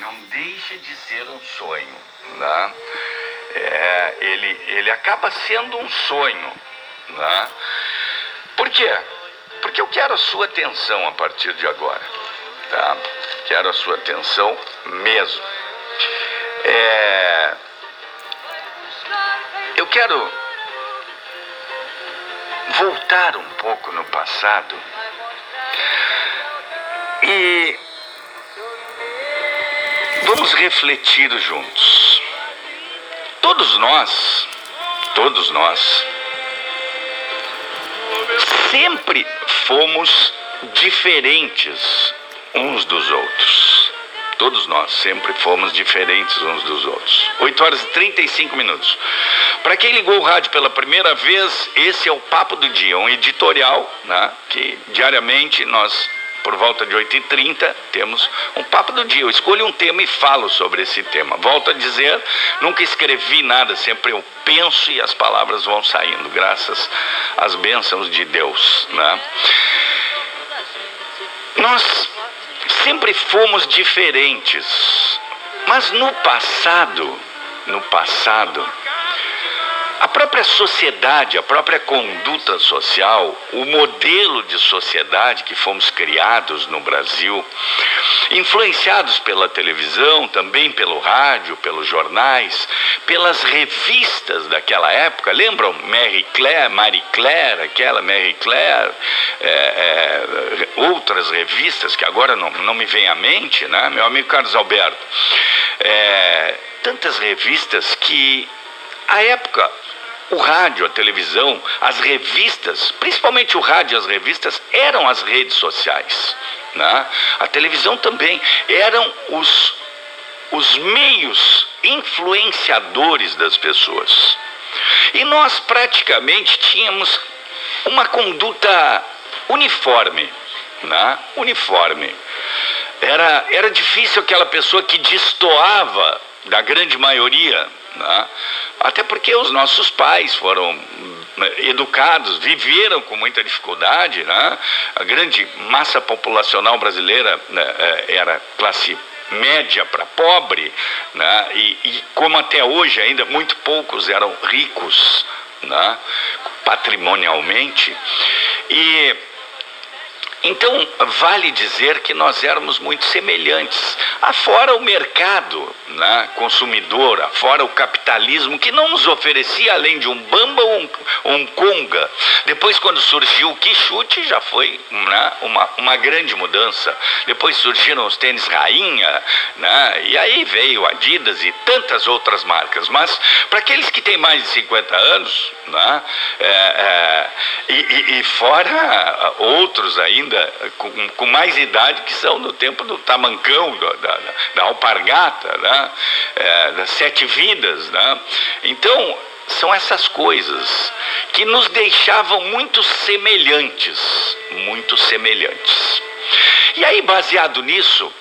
não deixa de ser um sonho. Né? É, ele, ele acaba sendo um sonho. Né? Por quê? Porque eu quero a sua atenção a partir de agora. Tá? Quero a sua atenção mesmo. É, eu quero voltar um pouco no passado e vamos refletir juntos. Todos nós, todos nós, sempre fomos diferentes uns dos outros. Todos nós sempre fomos diferentes uns dos outros. 8 horas e 35 minutos. Para quem ligou o rádio pela primeira vez, esse é o Papo do Dia, um editorial né, que diariamente nós por volta de 8h30, temos um papo do dia. Eu escolho um tema e falo sobre esse tema. Volto a dizer, nunca escrevi nada, sempre eu penso e as palavras vão saindo, graças às bênçãos de Deus. Né? Nós sempre fomos diferentes, mas no passado, no passado, a própria sociedade, a própria conduta social, o modelo de sociedade que fomos criados no Brasil, influenciados pela televisão, também pelo rádio, pelos jornais, pelas revistas daquela época, lembram Mary Claire, Marie Claire, aquela Mary Claire, é, é, outras revistas que agora não, não me vem à mente, né? meu amigo Carlos Alberto. É, tantas revistas que a época o rádio, a televisão, as revistas, principalmente o rádio e as revistas, eram as redes sociais. Né? A televisão também eram os, os meios influenciadores das pessoas. E nós praticamente tínhamos uma conduta uniforme. Né? Uniforme. Era, era difícil aquela pessoa que destoava da grande maioria né? Até porque os nossos pais foram né, educados, viveram com muita dificuldade. Né? A grande massa populacional brasileira né, é, era classe média para pobre, né? e, e, como até hoje ainda muito poucos eram ricos né? patrimonialmente. E então, vale dizer que nós éramos muito semelhantes. Afora o mercado né, consumidor, afora o capitalismo, que não nos oferecia além de um bamba ou um, um conga. Depois, quando surgiu o quichute, já foi né, uma, uma grande mudança. Depois surgiram os tênis rainha, né, e aí veio Adidas e tantas outras marcas. Mas, para aqueles que têm mais de 50 anos, né, é, é, e, e, e fora outros ainda, ainda com, com, mais idade que são do tempo do tamancão, da, da, alpargata, né? É, das sete vidas. Né? Então, são essas coisas que nos deixavam muito semelhantes, muito semelhantes. E aí, baseado nisso,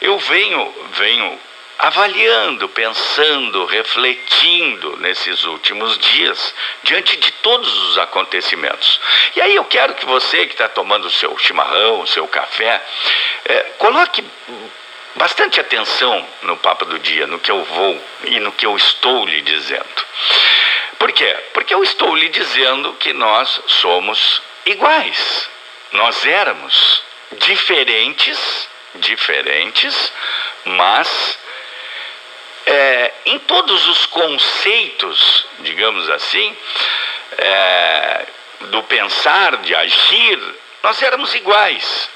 eu venho, venho avaliando, pensando, refletindo nesses últimos dias, diante de todos os acontecimentos. E aí eu quero que você que está tomando o seu chimarrão, o seu café, é, coloque bastante atenção no papo do dia, no que eu vou e no que eu estou lhe dizendo. Por quê? Porque eu estou lhe dizendo que nós somos iguais. Nós éramos diferentes, diferentes, mas é, em todos os conceitos, digamos assim, é, do pensar, de agir, nós éramos iguais.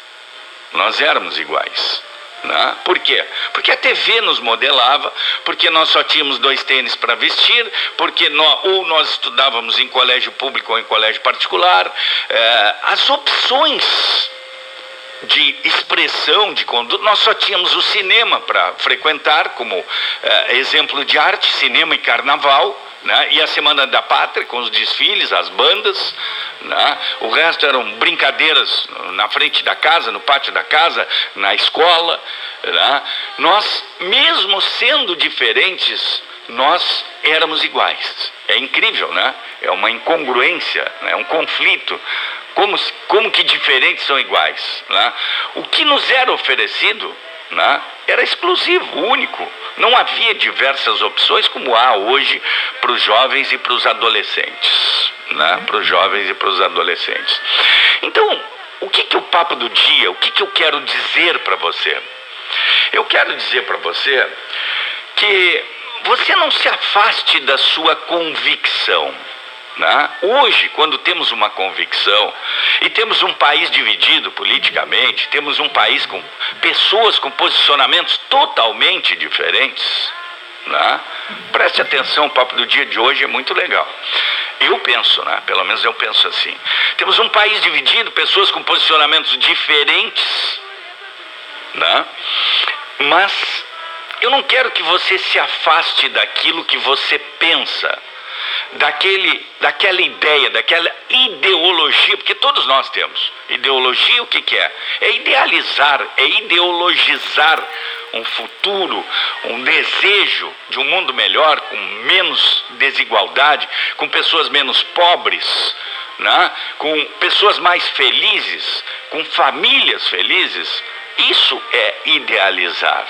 Nós éramos iguais. Né? Por quê? Porque a TV nos modelava, porque nós só tínhamos dois tênis para vestir, porque nós, ou nós estudávamos em colégio público ou em colégio particular. É, as opções de expressão, de conduta, nós só tínhamos o cinema para frequentar como é, exemplo de arte, cinema e carnaval, né? e a Semana da Pátria com os desfiles, as bandas, né? o resto eram brincadeiras na frente da casa, no pátio da casa, na escola. Né? Nós, mesmo sendo diferentes, nós éramos iguais. É incrível, né? É uma incongruência, é né? um conflito Como, como que diferentes são iguais? Né? O que nos era oferecido né, era exclusivo, único. Não havia diversas opções como há hoje para os jovens e para os adolescentes. Né, para os jovens e para os adolescentes. Então, o que, que é o papo do dia? O que, que eu quero dizer para você? Eu quero dizer para você que você não se afaste da sua convicção. Né? Hoje, quando temos uma convicção e temos um país dividido politicamente, temos um país com pessoas com posicionamentos totalmente diferentes, né? preste atenção, o papo do dia de hoje é muito legal. Eu penso, né? pelo menos eu penso assim. Temos um país dividido, pessoas com posicionamentos diferentes, né? mas eu não quero que você se afaste daquilo que você pensa, daquele, daquela ideia, daquela ideologia, porque todos nós temos. Ideologia o que, que é? É idealizar, é ideologizar um futuro, um desejo de um mundo melhor, com menos desigualdade, com pessoas menos pobres, né? com pessoas mais felizes, com famílias felizes. Isso é idealizar.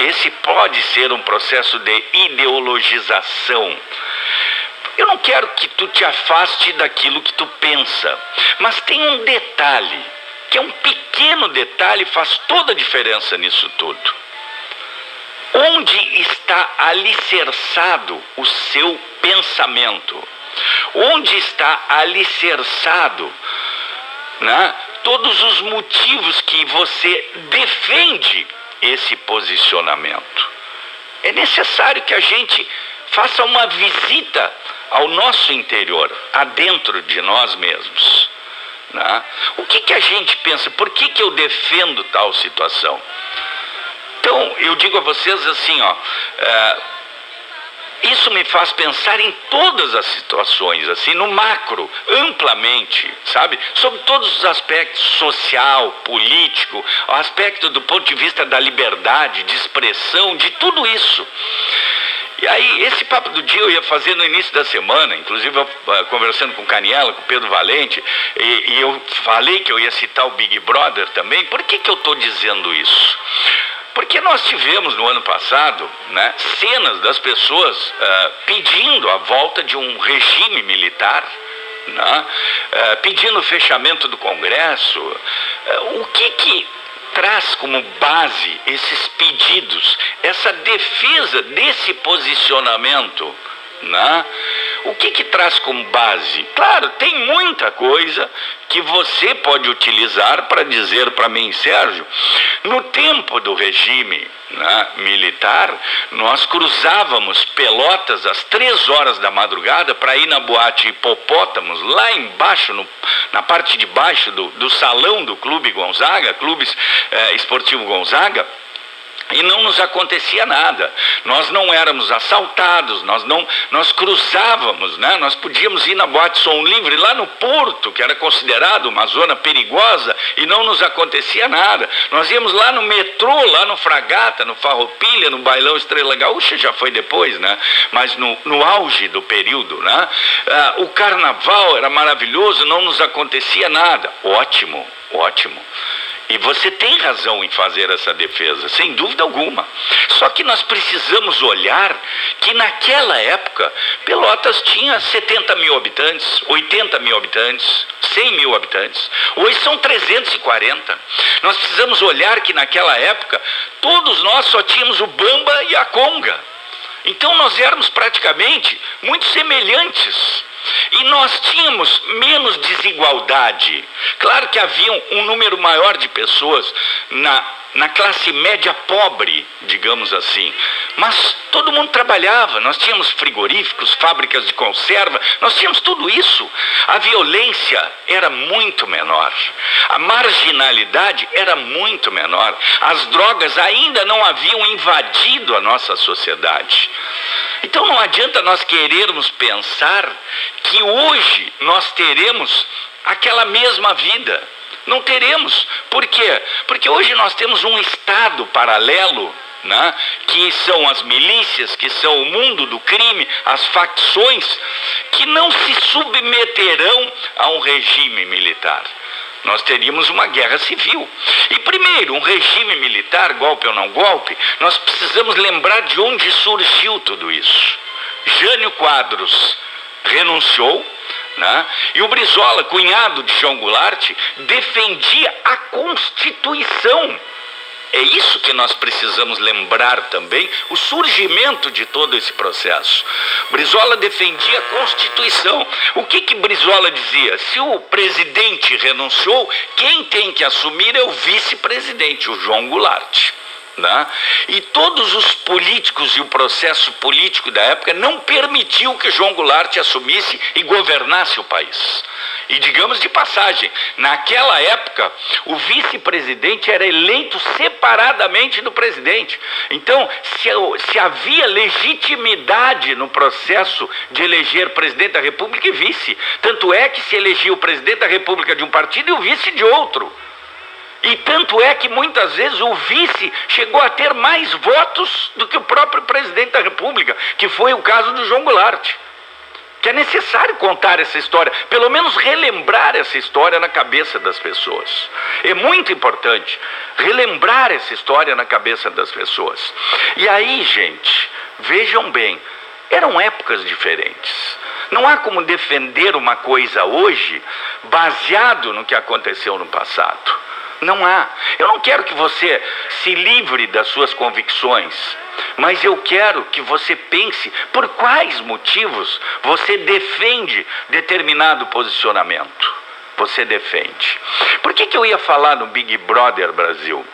Esse pode ser um processo de ideologização. Eu não quero que tu te afaste daquilo que tu pensa, mas tem um detalhe, que é um pequeno detalhe, faz toda a diferença nisso tudo. Onde está alicerçado o seu pensamento? Onde está alicerçado né, todos os motivos que você defende esse posicionamento. É necessário que a gente faça uma visita ao nosso interior, adentro de nós mesmos. Né? O que, que a gente pensa? Por que, que eu defendo tal situação? Então, eu digo a vocês assim, ó. É, isso me faz pensar em todas as situações, assim, no macro, amplamente, sabe? Sobre todos os aspectos social, político, o aspecto do ponto de vista da liberdade, de expressão, de tudo isso. E aí, esse papo do dia eu ia fazer no início da semana, inclusive eu, uh, conversando com o Caniela, com o Pedro Valente, e, e, eu falei que eu ia citar o Big Brother também. Por que, que eu estou dizendo isso? Porque nós tivemos no ano passado né, cenas das pessoas uh, pedindo a volta de um regime militar, né, uh, pedindo o fechamento do Congresso. Uh, o que, que traz como base esses pedidos, essa defesa desse posicionamento? Né? O que, que traz como base? Claro, tem muita coisa que você pode utilizar para dizer para mim, Sérgio, no tempo do regime né, militar, nós cruzávamos Pelotas às três horas da madrugada para ir na boate Hipopótamos, lá embaixo, no, na parte de baixo do, do salão do Clube Gonzaga, Clube eh, Esportivo Gonzaga e não nos acontecia nada. Nós não éramos assaltados, nós não nós cruzávamos, né? Nós podíamos ir na boate som livre lá no porto, que era considerado uma zona perigosa, e não nos acontecia nada. Nós íamos lá no metrô, lá no Fragata, no Farroupilha, no Bailão Estrela Gaúcha, já foi depois, né? Mas no, no auge do período, né? Ah, o carnaval era maravilhoso, não nos acontecia nada. Ótimo, ótimo. E você tem razão em fazer essa defesa, sem dúvida alguma. Só que nós precisamos olhar que naquela época Pelotas tinha 70 mil habitantes, 80 mil habitantes, 100 mil habitantes. Hoje são 340. Nós precisamos olhar que naquela época todos nós só tínhamos o Bamba e a Conga. Então nós éramos praticamente muito semelhantes. E nós tínhamos menos desigualdade. Claro que havia um número maior de pessoas na, na classe média pobre, digamos assim. Mas todo mundo trabalhava, nós tínhamos frigoríficos, fábricas de conserva, nós tínhamos tudo isso. A violência era muito menor, a marginalidade era muito menor, as drogas ainda não haviam invadido a nossa sociedade. Então não adianta nós querermos pensar que hoje nós teremos aquela mesma vida. Não teremos. Por quê? Porque hoje nós temos um Estado paralelo né, que são as milícias, que são o mundo do crime, as facções, que não se submeterão a um regime militar. Nós teríamos uma guerra civil. E primeiro, um regime militar, golpe ou não golpe, nós precisamos lembrar de onde surgiu tudo isso. Jânio Quadros renunciou, né? E o Brizola, cunhado de João Goulart, defendia a Constituição. É isso que nós precisamos lembrar também, o surgimento de todo esse processo. Brizola defendia a Constituição. O que que Brizola dizia? Se o presidente renunciou, quem tem que assumir é o vice-presidente, o João Goulart. Né? E todos os políticos e o processo político da época não permitiu que João Goulart assumisse e governasse o país. E digamos de passagem, naquela época, o vice-presidente era eleito separadamente do presidente. Então, se, se havia legitimidade no processo de eleger presidente da República e vice. Tanto é que se elegia o presidente da República de um partido e o vice de outro. E tanto é que muitas vezes o vice chegou a ter mais votos do que o próprio presidente da República, que foi o caso do João Goulart. Que é necessário contar essa história, pelo menos relembrar essa história na cabeça das pessoas. É muito importante relembrar essa história na cabeça das pessoas. E aí, gente, vejam bem, eram épocas diferentes. Não há como defender uma coisa hoje baseado no que aconteceu no passado. Não há. Eu não quero que você se livre das suas convicções, mas eu quero que você pense por quais motivos você defende determinado posicionamento você defende. Por que, que eu ia falar no Big Brother Brasil?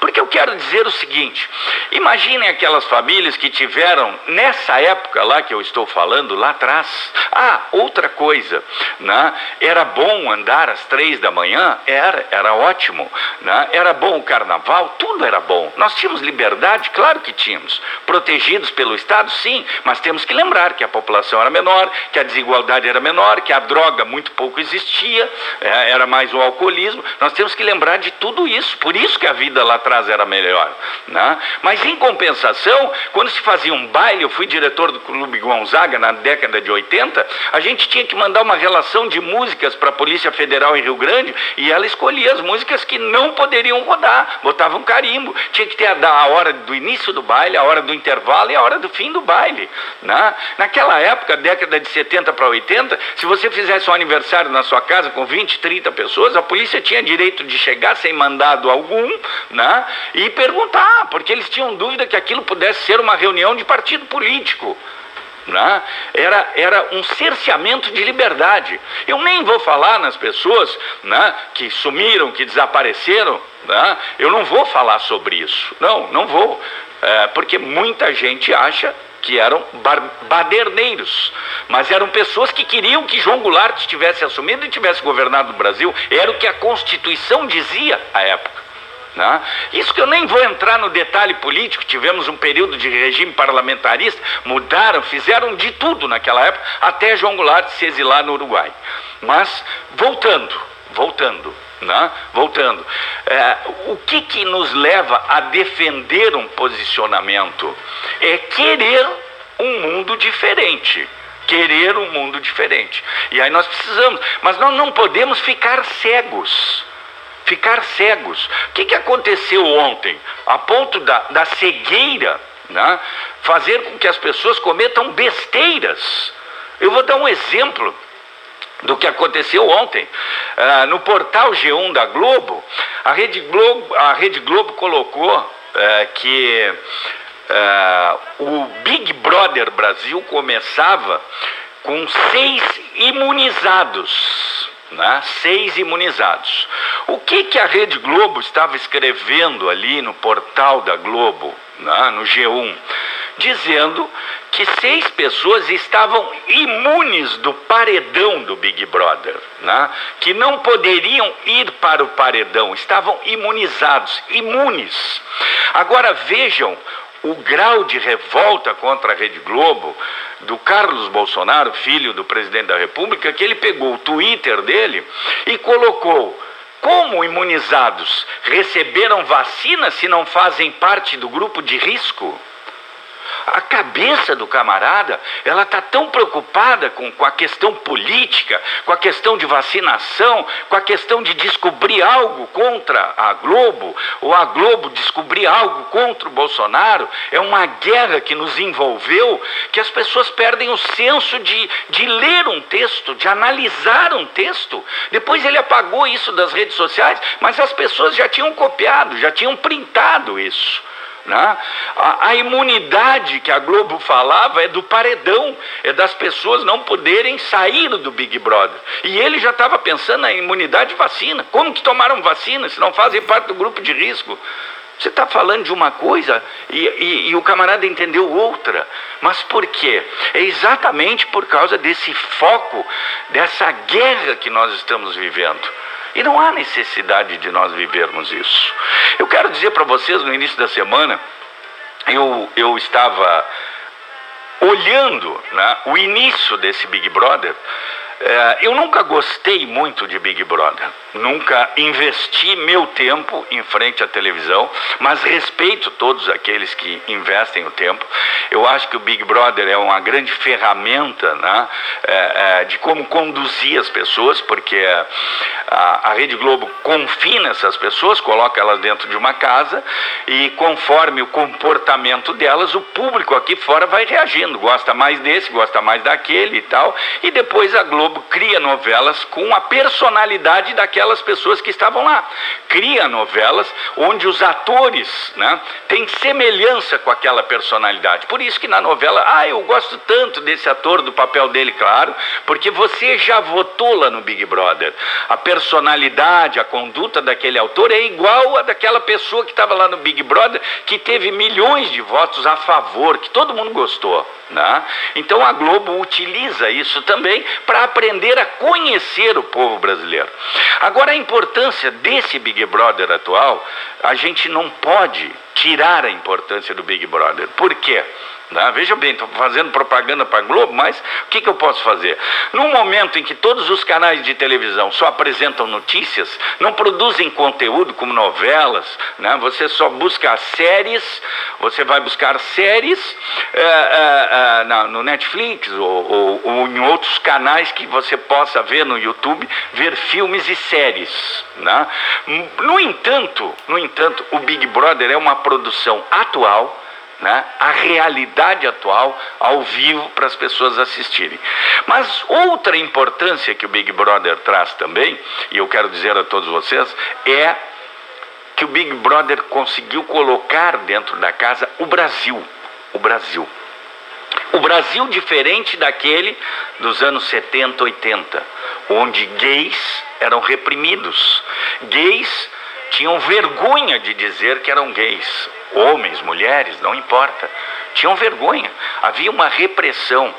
Porque eu quero dizer o seguinte: imaginem aquelas famílias que tiveram, nessa época lá que eu estou falando, lá atrás. Ah, outra coisa, né? era bom andar às três da manhã? Era, era ótimo. Né? Era bom o carnaval? Tudo era bom. Nós tínhamos liberdade? Claro que tínhamos. Protegidos pelo Estado? Sim, mas temos que lembrar que a população era menor, que a desigualdade era menor, que a droga muito pouco existia era mais o alcoolismo. Nós temos que lembrar de tudo isso. Por isso que a vida lá atrás era melhor. Né? Mas em compensação, quando se fazia um baile, eu fui diretor do Clube Gonzaga na década de 80, a gente tinha que mandar uma relação de músicas para a Polícia Federal em Rio Grande e ela escolhia as músicas que não poderiam rodar, botava um carimbo. Tinha que ter a, a hora do início do baile, a hora do intervalo e a hora do fim do baile. Né? Naquela época, década de 70 para 80, se você fizesse um aniversário na sua casa com 20 20, 30 pessoas, a polícia tinha direito de chegar sem mandado algum né, e perguntar, porque eles tinham dúvida que aquilo pudesse ser uma reunião de partido político. Né? Era, era um cerceamento de liberdade. Eu nem vou falar nas pessoas né, que sumiram, que desapareceram. Né? Eu não vou falar sobre isso. Não, não vou. É, porque muita gente acha que eram baderneiros, mas eram pessoas que queriam que João Goulart tivesse assumido e tivesse governado o Brasil. Era o que a Constituição dizia à época. Né? Isso que eu nem vou entrar no detalhe político, tivemos um período de regime parlamentarista, mudaram, fizeram de tudo naquela época, até João Goulart se exilar no Uruguai. Mas, voltando, voltando, né? Voltando, é, o que, que nos leva a defender um posicionamento? É querer um mundo diferente. Querer um mundo diferente. E aí nós precisamos, mas nós não podemos ficar cegos. Ficar cegos. O que, que aconteceu ontem? A ponto da, da cegueira, né? fazer com que as pessoas cometam besteiras. Eu vou dar um exemplo do que aconteceu ontem. Uh, no portal G1 da Globo, a Rede Globo, a Rede Globo colocou uh, que uh, o Big Brother Brasil começava com seis imunizados. Né? Seis imunizados. O que, que a Rede Globo estava escrevendo ali no portal da Globo, né? no G1? Dizendo que seis pessoas estavam imunes do paredão do Big Brother, né? que não poderiam ir para o paredão, estavam imunizados, imunes. Agora vejam o grau de revolta contra a Rede Globo do Carlos Bolsonaro, filho do presidente da República, que ele pegou o Twitter dele e colocou como imunizados receberam vacina se não fazem parte do grupo de risco? A cabeça do camarada, ela está tão preocupada com, com a questão política, com a questão de vacinação, com a questão de descobrir algo contra a Globo, ou a Globo descobrir algo contra o Bolsonaro. É uma guerra que nos envolveu, que as pessoas perdem o senso de, de ler um texto, de analisar um texto. Depois ele apagou isso das redes sociais, mas as pessoas já tinham copiado, já tinham printado isso. Né? A, a, imunidade que a Globo falava é do paredão, é das pessoas não poderem sair do Big Brother. E ele já estava pensando na imunidade de vacina. Como que tomaram vacina se não fazem parte do grupo de risco? Você está falando de uma coisa e, e, e, o camarada entendeu outra. Mas por quê? É exatamente por causa desse foco, dessa guerra que nós estamos vivendo. E não há necessidade de nós vivermos isso. Eu quero dizer para vocês, no início da semana, eu, eu estava olhando né, o início desse Big Brother é, eu nunca gostei muito de Big Brother, nunca investi meu tempo em frente à televisão, mas respeito todos aqueles que investem o tempo. Eu acho que o Big Brother é uma grande ferramenta né, é, é, de como conduzir as pessoas, porque a, a Rede Globo confina essas pessoas, coloca elas dentro de uma casa e conforme o comportamento delas, o público aqui fora vai reagindo, gosta mais desse, gosta mais daquele e tal, e depois a Globo Globo cria novelas com a personalidade daquelas pessoas que estavam lá. Cria novelas onde os atores né, têm semelhança com aquela personalidade. Por isso que na novela, ah, eu gosto tanto desse ator, do papel dele, claro, porque você já votou lá no Big Brother. A personalidade, a conduta daquele autor é igual a daquela pessoa que estava lá no Big Brother, que teve milhões de votos a favor, que todo mundo gostou. Né? Então a Globo utiliza isso também para aprender a conhecer o povo brasileiro. Agora, a importância desse Big Brother atual, a gente não pode tirar a importância do Big Brother. Por quê? Né? Veja bem, estou fazendo propaganda para a Globo, mas o que, que eu posso fazer? Num momento em que todos os canais de televisão só apresentam notícias, não produzem conteúdo como novelas, né? você só busca séries, você vai buscar séries é, é, é, no Netflix ou, ou, ou, em outros canais que você possa ver no YouTube, ver filmes e séries. Né? No entanto, no entanto, o Big Brother é uma produção atual né, a realidade atual ao vivo para as pessoas assistirem. Mas outra importância que o Big Brother traz também, e eu quero dizer a todos vocês, é que o Big Brother conseguiu colocar dentro da casa o Brasil. O Brasil. O Brasil diferente daquele dos anos 70, 80, onde gays eram reprimidos. Gays tinham vergonha de dizer que eram gays homens, mulheres, não importa, tinham vergonha, havia uma repressão.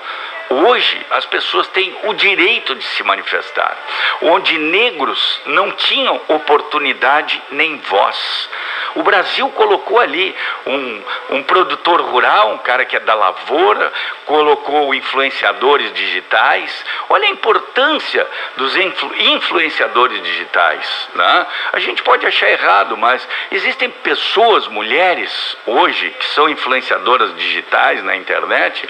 Hoje as pessoas têm o direito de se manifestar, onde negros não tinham oportunidade nem voz. O Brasil colocou ali um, um produtor rural, um cara que é da lavoura, colocou influenciadores digitais. Olha a importância dos influ, influenciadores digitais. Né? A gente pode achar errado, mas existem pessoas, mulheres, hoje, que são influenciadoras digitais na internet,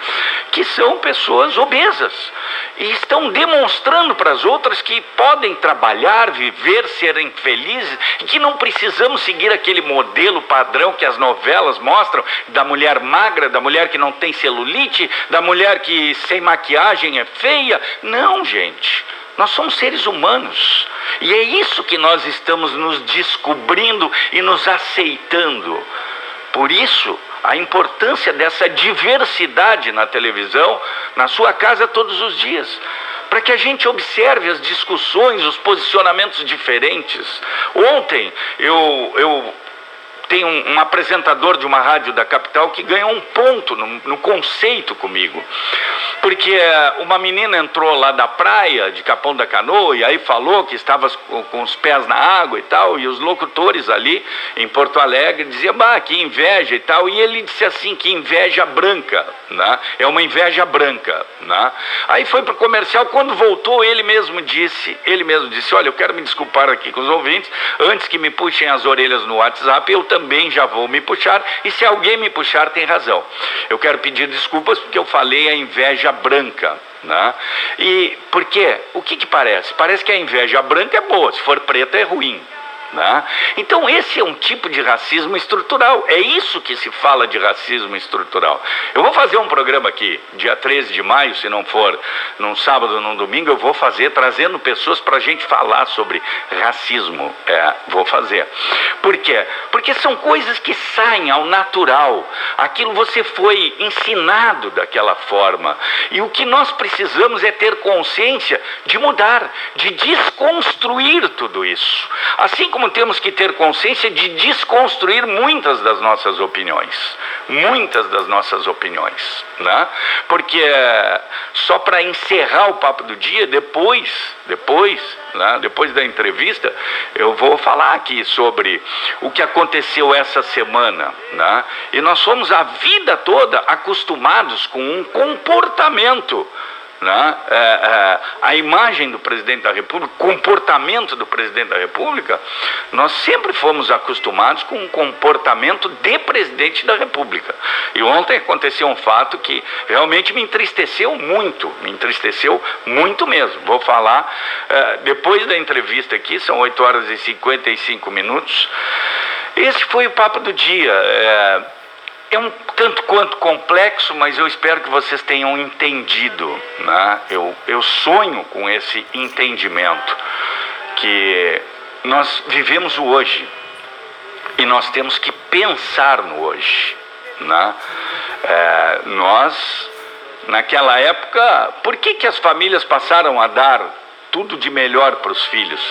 que são pessoas obesas e estão demonstrando para as outras que podem trabalhar, viver, serem felizes e que não precisamos seguir aquele modelo padrão que as novelas mostram da mulher magra, da mulher que não tem celulite, da mulher que sem maquiagem é feia. Não, gente. Nós somos seres humanos. E é isso que nós estamos nos descobrindo e nos aceitando. Por isso, a importância dessa diversidade na televisão, na sua casa todos os dias para que a gente observe as discussões, os posicionamentos diferentes. Ontem eu, eu tem um, um, apresentador de uma rádio da capital que ganhou um ponto no, no, conceito comigo. Porque eh, uma menina entrou lá da praia de Capão da Canoa e aí falou que estava com os pés na água e tal, e os locutores ali em Porto Alegre diziam, bah, que inveja e tal, e ele disse assim, que inveja branca, né? é uma inveja branca. Né? Aí foi para o comercial, quando voltou ele mesmo disse, ele mesmo disse, olha, eu quero me desculpar aqui com os ouvintes, antes que me puxem as orelhas no WhatsApp, eu também já vou me puxar, e se alguém me puxar tem razão. Eu quero pedir desculpas porque eu falei a inveja branca. Né? E por quê? O que, que parece? Parece que a inveja branca é boa, se for preta é ruim. Né? Então, esse é um tipo de racismo estrutural. É isso que se fala de racismo estrutural. Eu vou fazer um programa aqui, dia 13 de maio, se não for num sábado num domingo, eu vou fazer trazendo pessoas para a gente falar sobre racismo. É, vou fazer. Por quê? Porque são coisas que saem ao natural. Aquilo você foi ensinado daquela forma. E o que nós precisamos é ter consciência de mudar, de desconstruir tudo isso. Assim como como temos que ter consciência de desconstruir muitas das nossas opiniões. Muitas das nossas opiniões. Né? Porque só para encerrar o papo do dia, depois, depois, né, depois da entrevista, eu vou falar aqui sobre o que aconteceu essa semana. Né? E nós fomos a vida toda acostumados com um comportamento né? É, é, a imagem do presidente da República, o comportamento do presidente da República, nós sempre fomos acostumados com um comportamento de presidente da República. E ontem aconteceu um fato que realmente me entristeceu muito, me entristeceu muito mesmo. Vou falar é, depois da entrevista aqui, são 8 horas e 55 minutos. Esse foi o papo do dia. É, um tanto quanto complexo, mas eu espero que vocês tenham entendido. Né? Eu, eu sonho com esse entendimento que nós vivemos o hoje e nós temos que pensar no hoje. Né? É, nós, naquela época, por que, que as famílias passaram a dar tudo de melhor para os filhos?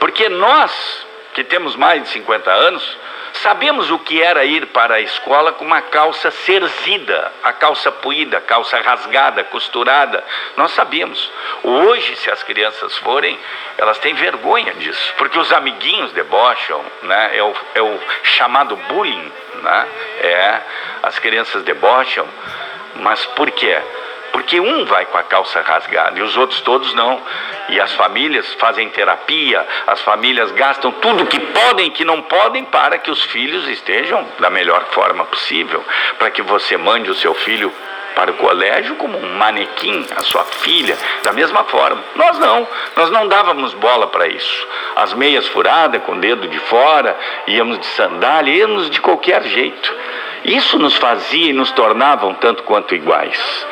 Porque nós, que temos mais de 50 anos, Sabemos o que era ir para a escola com uma calça cerzida, a calça puída, a calça rasgada, costurada. Nós sabíamos. Hoje, se as crianças forem, elas têm vergonha disso, porque os amiguinhos debocham, né? é, o, é o chamado bullying. Né? É, as crianças debocham, mas por quê? Porque um vai com a calça rasgada e os outros todos não. E as famílias fazem terapia, as famílias gastam tudo que podem e que não podem para que os filhos estejam da melhor forma possível, para que você mande o seu filho para o colégio como um manequim, a sua filha, da mesma forma. Nós não, nós não dávamos bola para isso. As meias furadas, com o dedo de fora, íamos de sandália, íamos de qualquer jeito. Isso nos fazia e nos tornava um tanto quanto iguais.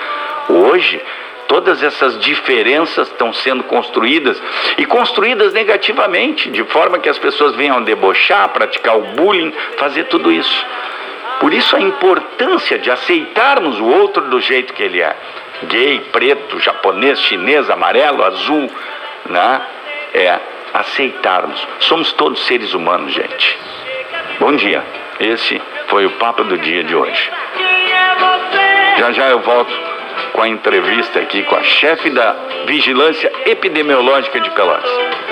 Hoje, todas essas diferenças estão sendo construídas e construídas negativamente, de forma que as pessoas venham debochar, praticar o bullying, fazer tudo isso. Por isso a importância de aceitarmos o outro do jeito que ele é. Gay, preto, japonês, chinês, amarelo, azul, né? É aceitarmos. Somos todos seres humanos, gente. Bom dia. Esse foi o papo do dia de hoje. Já já eu volto com a entrevista aqui com a chefe da Vigilância Epidemiológica de Pelotas.